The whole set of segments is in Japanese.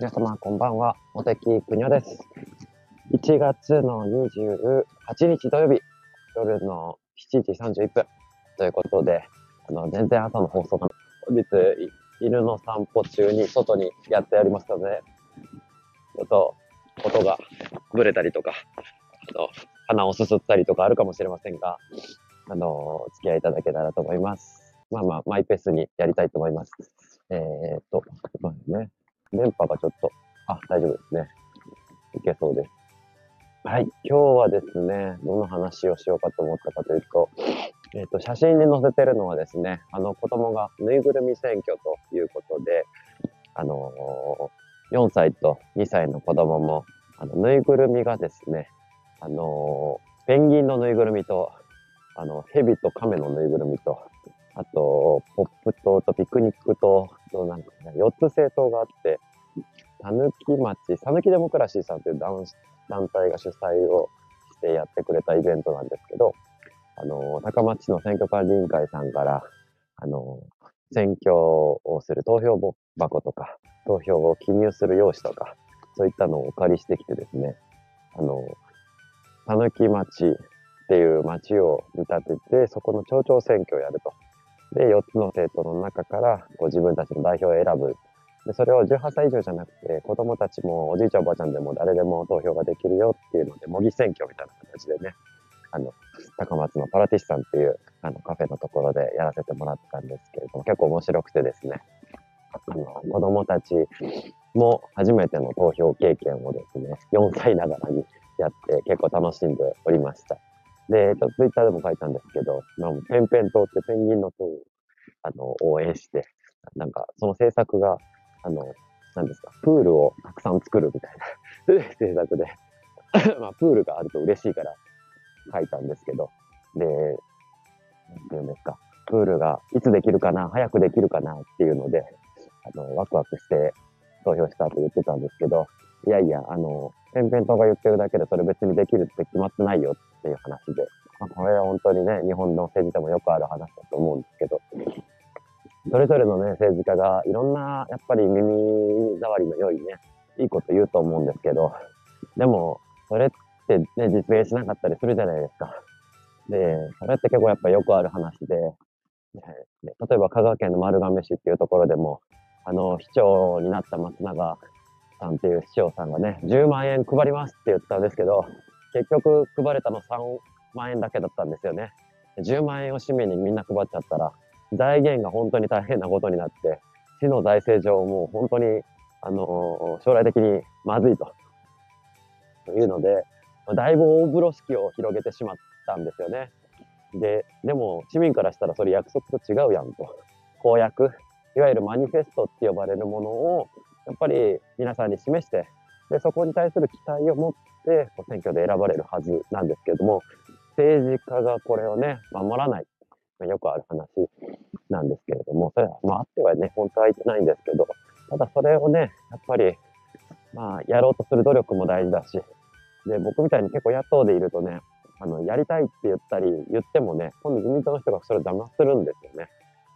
皆様、こんばんは。茂木くにょです。1月の28日土曜日、夜の7時31分ということで、あの、全然朝の放送が、本日、犬の散歩中に外にやっておりますので、ちょっと、音がぶれたりとか、あの、鼻をすすったりとかあるかもしれませんが、あの、お付き合いいただけたらと思います。まあまあ、マイペースにやりたいと思います。えー、っと、まあね、電波がちょっと、あ、大丈夫ですね。いけそうです。はい、今日はですね、どの話をしようかと思ったかというと、えっ、と、写真に載せてるのはですね、あの子供がぬいぐるみ選挙ということで、あのー、4歳と2歳の子供も、あの、ぬいぐるみがですね、あのー、ペンギンのぬいぐるみと、あの、ヘビとカメのぬいぐるみと、あと、ポップ島とピクニック島と、なんかね、4つ政党があって、たぬき町、さぬきデモクラシーさんという団体が主催をしてやってくれたイベントなんですけど、あの、高松市の選挙管理委員会さんから、あの、選挙をする投票箱とか、投票を記入する用紙とか、そういったのをお借りしてきてですね、あの、たぬき町っていう町を見立てて、そこの町長選挙をやると。で、4つの政党の中からこう自分たちの代表を選ぶ。で、それを18歳以上じゃなくて、子供たちもおじいちゃんおばあちゃんでも誰でも投票ができるよっていうので、模擬選挙みたいな形でね、あの、高松のパラティスさんっていうあのカフェのところでやらせてもらったんですけれども、結構面白くてですね、あの、子供たちも初めての投票経験をですね、4歳ながらにやって結構楽しんでおりました。で、ちょっとツイッターでも書いたんですけど、まあ、ペンペン島ってペンギンの塔をあの応援して、なんかその制作が、あの、何ですか、プールをたくさん作るみたいな 制作で。まあ、プールがあると嬉しいから書いたんですけど、で、なんていうんですか、プールがいつできるかな、早くできるかなっていうので、あの、ワクワクして投票したと言ってたんですけど、いやいや、あの、ペンペン党が言ってるだけでそれ別にできるって決まってないよっていう話で、まあ、これは本当にね、日本の政治でもよくある話だと思うんですけど、それぞれのね、政治家がいろんな、やっぱり耳障りの良いね、いいこと言うと思うんですけど、でも、それってね、実現しなかったりするじゃないですか。で、それって結構やっぱよくある話で、ね、例えば香川県の丸亀市っていうところでも、あの、市長になった松永さんっていう市長さんがね、10万円配りますって言ったんですけど、結局配れたの3万円だけだったんですよね。10万円を市民にみんな配っちゃったら、財源が本当に大変なことになって、市の財政上もう本当に、あの将来的にまずいと。というので、だいぶ大風呂敷を広げてしまったんですよね。で、でも市民からしたらそれ約束と違うやんと。公約、いわゆるマニフェストって呼ばれるものをやっぱり皆さんに示して、で、そこに対する期待を持って、選挙で選ばれるはずなんですけれども、政治家がこれをね、守らないま。よくある話なんですけれども、それは、まあ、あってはね、本当はいけないんですけど、ただそれをね、やっぱり、まあ、やろうとする努力も大事だし、で、僕みたいに結構野党でいるとね、あの、やりたいって言ったり、言ってもね、今度自民党の人がそれを邪魔するんですよね。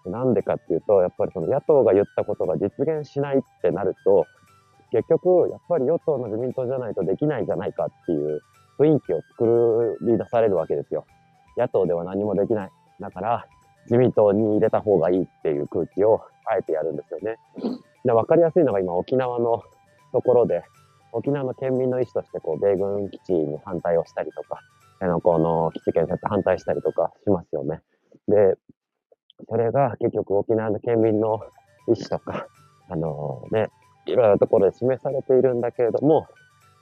なんでかっていうと、やっぱりその野党が言ったことが実現しないってなると、結局、やっぱり与党の自民党じゃないとできないじゃないかっていう雰囲気を作り出されるわけですよ。野党では何もできない。だから、自民党に入れた方がいいっていう空気をあえてやるんですよね。で分かりやすいのが今沖縄のところで、沖縄の県民の意思としてこう米軍基地に反対をしたりとか、あのこの基地建設反対したりとかしますよね。で、それが結局沖縄の県民の意思とか、あのね、いろいろなところで示されているんだけれども、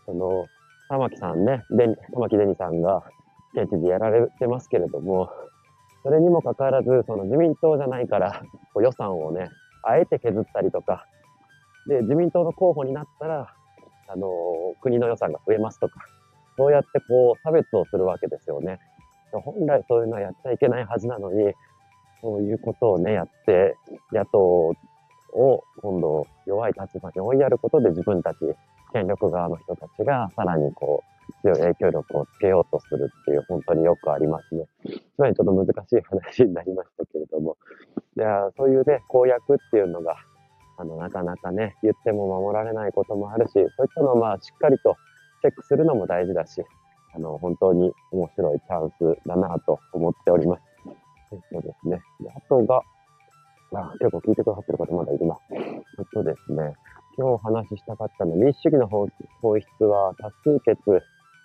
その、玉木さんね、で玉木デニさんが現地でやられてますけれども、それにもかかわらず、その自民党じゃないから、こう予算をね、あえて削ったりとか、で、自民党の候補になったら、あの、国の予算が増えますとか、そうやってこう差別をするわけですよね。本来そういうのはやっちゃいけないはずなのに、そういうことをね、やって、野党を今度弱い立場に追いやることで自分たち、権力側の人たちがさらにこう、強い影響力をつけようとするっていう、本当によくありますね。つまりちょっと難しい話になりましたけれども、じゃあそういうね、公約っていうのが、あの、なかなかね、言っても守られないこともあるし、そういったのをまあ、しっかりとチェックするのも大事だし、あの、本当に面白いチャンスだなと思っております。そうですね。あとが、あ、結構聞いてくださってる方まだいるな。えっとですね、今日お話ししたかったのは、民主主義の本質は多数決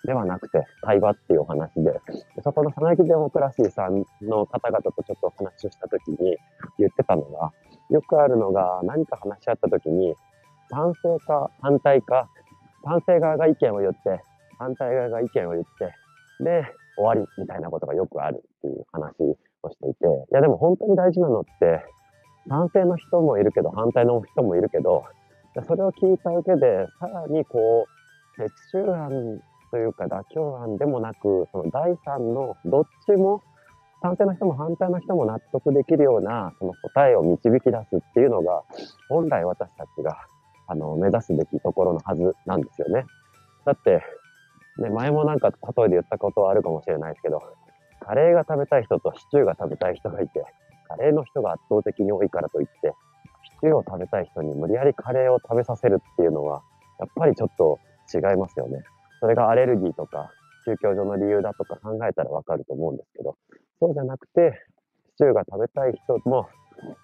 ではなくて対話っていうお話で、そこの佐々木デモクラシーさんの方々とちょっとお話をしたときに言ってたのが、よくあるのが何か話し合ったときに、賛成か反対か、賛成側が意見を言って、反対側が意見を言って、で、終わりみたいなことがよくあるっていう話をしていて、いやでも本当に大事なのって、賛成の人もいるけど、反対の人もいるけど、それを聞いた上で、さらにこう、折衷案というか妥協案でもなく、その第三のどっちも、賛成の人も反対の人も納得できるような、その答えを導き出すっていうのが、本来私たちが、あの、目指すべきところのはずなんですよね。だって、ね、前もなんか例えで言ったことはあるかもしれないですけど、カレーが食べたい人とシチューが食べたい人がいて、カレーの人が圧倒的に多いからといって、シチューを食べたい人に無理やりカレーを食べさせるっていうのは、やっぱりちょっと違いますよね。それがアレルギーとか宗教上の理由だとか考えたらわかると思うんですけど、そうじゃなくて、シチューが食べたい人も、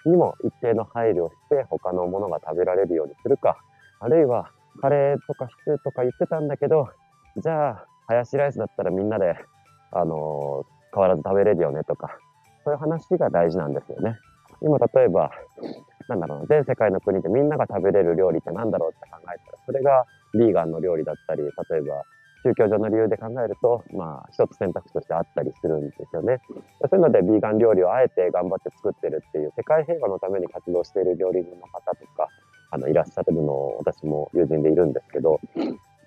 にも一定の配慮をして他のものが食べられるようにするか、あるいはカレーとかシチューとか言ってたんだけど、じゃあ、ハヤシライスだったらみんなで、あのー、変わらず食べれるよねとか、そういう話が大事なんですよね。今、例えば、なんだろう全世界の国でみんなが食べれる料理って何だろうって考えたら、それがビーガンの料理だったり、例えば宗教上の理由で考えると、まあ、一つ選択肢としてあったりするんですよね。そういうので、ビーガン料理をあえて頑張って作ってるっていう、世界平和のために活動している料理人の方とか、あの、いらっしゃるのを私も友人でいるんですけど、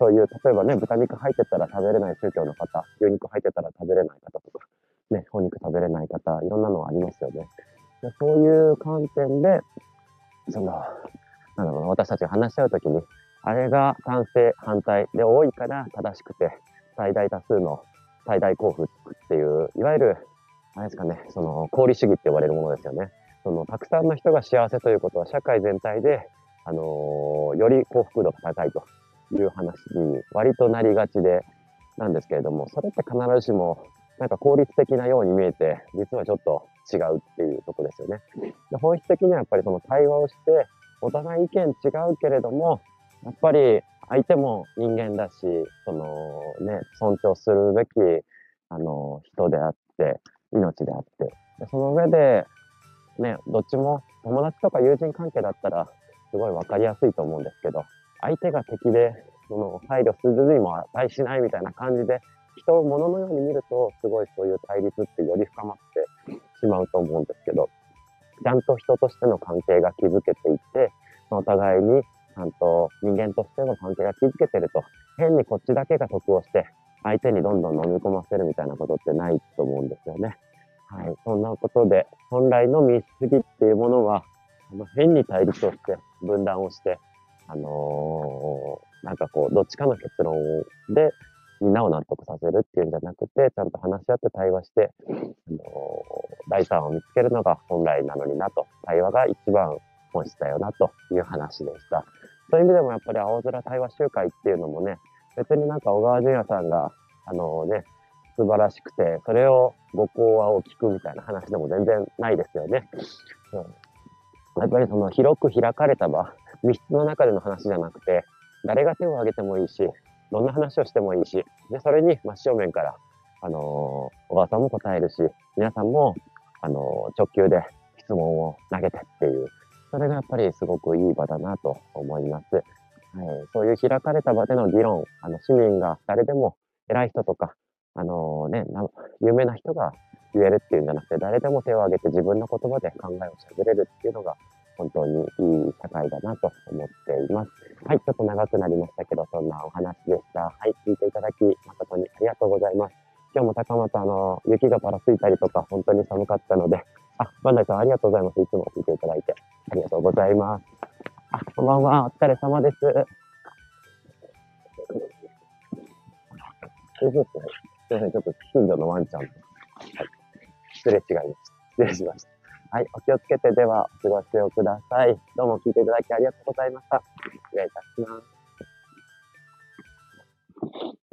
そういう、例えばね、豚肉入ってたら食べれない宗教の方、牛肉入ってたら食べれない方とか、ね、お肉食べれない方、いろんなのありますよね。でそういう観点で、その、なんだろうな、私たちが話し合うときに、あれが賛成、反対で多いから正しくて、最大多数の最大幸福っていう、いわゆる、あれですかね、その、功利主義って呼ばれるものですよね。その、たくさんの人が幸せということは、社会全体で、あのー、より幸福度が高いという話に割となりがちで、なんですけれども、それって必ずしも、なんか効率的なように見えて、実はちょっと違うっていうとこですよね。で本質的にはやっぱりその対話をして、お互い意見違うけれども、やっぱり相手も人間だし、そのね、尊重するべき、あの、人であって、命であって、でその上で、ね、どっちも友達とか友人関係だったら、すごいわかりやすいと思うんですけど、相手が敵で、その配慮するにも値しないみたいな感じで、人を物のように見ると、すごいそういう対立ってより深まってしまうと思うんですけど、ちゃんと人としての関係が築けていって、お互いにちゃんと人間としての関係が築けてると、変にこっちだけが得をして、相手にどんどん飲み込ませるみたいなことってないと思うんですよね。はい。そんなことで、本来の民主主義っていうものは、変に対立をして、分断をして、あのー、なんかこう、どっちかの結論でみんなを納得させるっていうんじゃなくて、ちゃんと話し合って対話して、あのー、第三を見つけるのが本来なのになと、対話が一番本質だよなという話でした。そういう意味でもやっぱり青空対話集会っていうのもね、別になんか小川淳也さんが、あのね、素晴らしくて、それをご講話を聞くみたいな話でも全然ないですよね。うん、やっぱりその広く開かれた場、密室の中での話じゃなくて、誰が手を挙げてもいいし、どんな話をしてもいいし、で、それに真正面から、あのー、小川さんも答えるし、皆さんも、あのー、直球で質問を投げてっていう、それがやっぱりすごくいい場だなと思います。はい、そういう開かれた場での議論、あの市民が誰でも偉い人とか、あのね、有名な人が言えるっていうんじゃなくて、誰でも手を挙げて自分の言葉で考えをしゃべれるっていうのが本当にいい社会だなと思っています。はい、ちょっと長くなりましたけど、そんなお話でした。はい、聞いていただき誠にありがとうございます。今日も高松、あの、雪がぱらついたりとか、本当に寒かったので、あ、バンダイさんありがとうございます。いつも聞いていただいて。ありがとうございます。あ、こんばんは。お疲れ様です。すいません、ちょっと近所のワンちゃんと、はい、失礼違いました。失礼しました。はい、お気をつけてではお過ごしをください。どうも聞いていただきありがとうございました。失礼いたします。